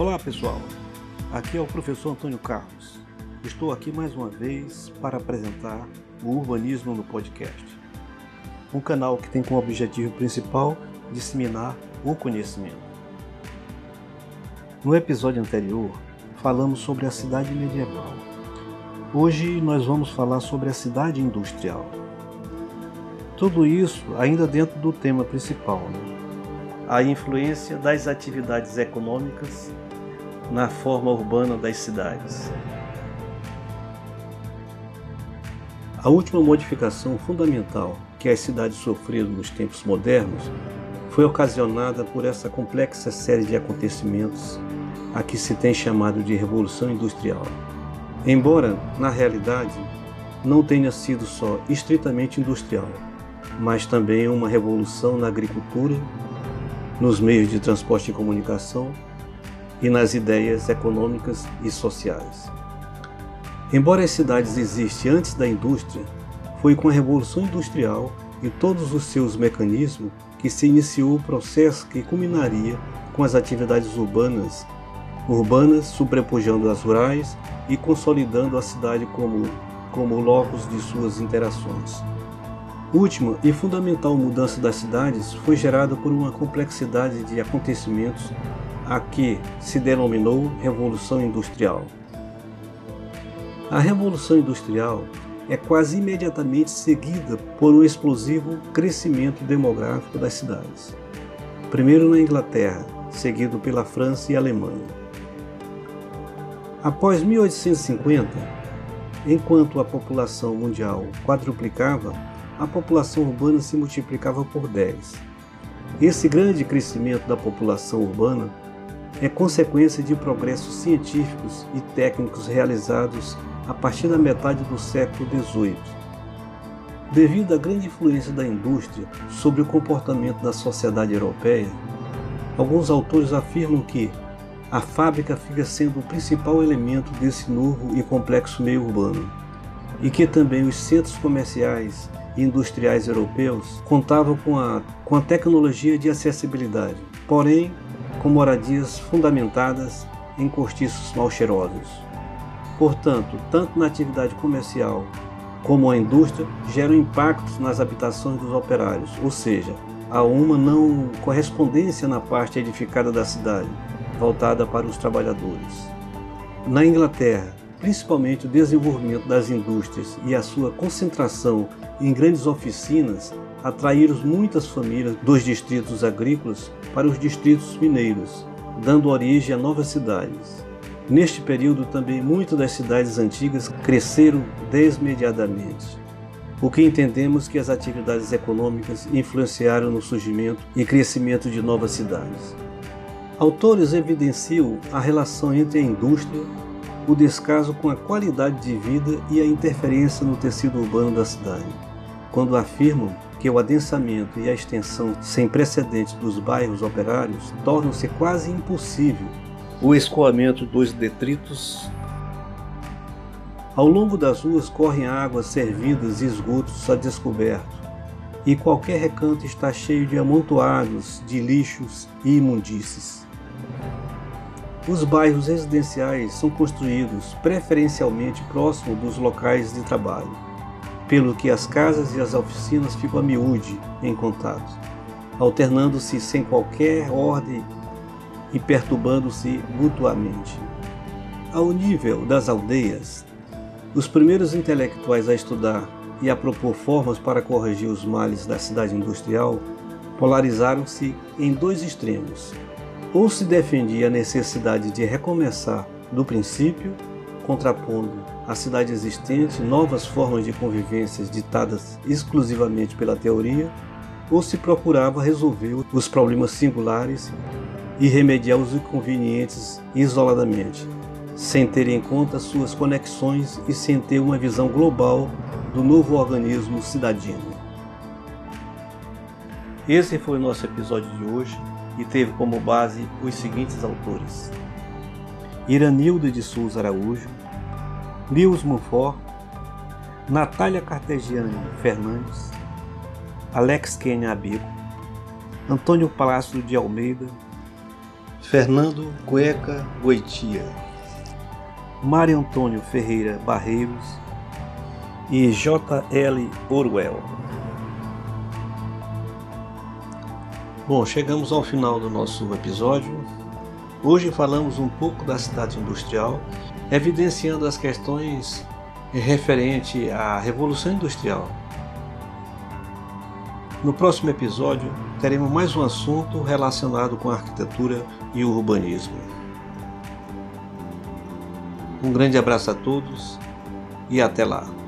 Olá pessoal, aqui é o professor Antônio Carlos. Estou aqui mais uma vez para apresentar o Urbanismo no Podcast, um canal que tem como objetivo principal disseminar o conhecimento. No episódio anterior, falamos sobre a cidade medieval. Hoje nós vamos falar sobre a cidade industrial. Tudo isso ainda dentro do tema principal, né? A influência das atividades econômicas na forma urbana das cidades. A última modificação fundamental que as cidades sofreram nos tempos modernos foi ocasionada por essa complexa série de acontecimentos a que se tem chamado de Revolução Industrial. Embora, na realidade, não tenha sido só estritamente industrial, mas também uma revolução na agricultura, nos meios de transporte e comunicação e nas ideias econômicas e sociais. Embora as cidades existem antes da indústria, foi com a Revolução Industrial e todos os seus mecanismos que se iniciou o processo que culminaria com as atividades urbanas, urbanas sobrepujando as rurais e consolidando a cidade como, como locus de suas interações. Última e fundamental mudança das cidades foi gerada por uma complexidade de acontecimentos a que se denominou Revolução Industrial. A Revolução Industrial é quase imediatamente seguida por um explosivo crescimento demográfico das cidades. Primeiro na Inglaterra, seguido pela França e Alemanha. Após 1850, enquanto a população mundial quadruplicava, a população urbana se multiplicava por 10. Esse grande crescimento da população urbana é consequência de progressos científicos e técnicos realizados a partir da metade do século XVIII. Devido à grande influência da indústria sobre o comportamento da sociedade europeia, alguns autores afirmam que a fábrica fica sendo o principal elemento desse novo e complexo meio urbano, e que também os centros comerciais industriais europeus contavam com a, com a tecnologia de acessibilidade, porém com moradias fundamentadas em cortiços mal cheirosos. Portanto, tanto na atividade comercial como a indústria geram impactos nas habitações dos operários, ou seja, há uma não correspondência na parte edificada da cidade, voltada para os trabalhadores. Na Inglaterra, principalmente o desenvolvimento das indústrias e a sua concentração em grandes oficinas atraíram muitas famílias dos distritos agrícolas para os distritos mineiros, dando origem a novas cidades. Neste período também muitas das cidades antigas cresceram desmediadamente, o que entendemos que as atividades econômicas influenciaram no surgimento e crescimento de novas cidades. Autores evidenciam a relação entre a indústria, o descaso com a qualidade de vida e a interferência no tecido urbano da cidade, quando afirmam que o adensamento e a extensão sem precedentes dos bairros operários tornam-se quase impossível o escoamento dos detritos. Ao longo das ruas correm águas servidas e esgotos a descoberto, e qualquer recanto está cheio de amontoados de lixos e imundícies. Os bairros residenciais são construídos preferencialmente próximo dos locais de trabalho, pelo que as casas e as oficinas ficam a miúde em contato, alternando-se sem qualquer ordem e perturbando-se mutuamente. Ao nível das aldeias, os primeiros intelectuais a estudar e a propor formas para corrigir os males da cidade industrial polarizaram-se em dois extremos. Ou se defendia a necessidade de recomeçar do princípio, contrapondo à cidade existente novas formas de convivência ditadas exclusivamente pela teoria, ou se procurava resolver os problemas singulares e remediar os inconvenientes isoladamente, sem ter em conta suas conexões e sem ter uma visão global do novo organismo cidadino. Esse foi o nosso episódio de hoje e teve como base os seguintes autores: Iranildo de Souza Araújo, Lewis Monfort, Natália Cartegiani Fernandes, Alex Kenya Abico, Antônio Palácio de Almeida, Fernando Cueca Goitia, Mário Antônio Ferreira Barreiros e J.L. Orwell. Bom, chegamos ao final do nosso episódio. Hoje falamos um pouco da cidade industrial, evidenciando as questões referente à Revolução Industrial. No próximo episódio, teremos mais um assunto relacionado com arquitetura e urbanismo. Um grande abraço a todos e até lá!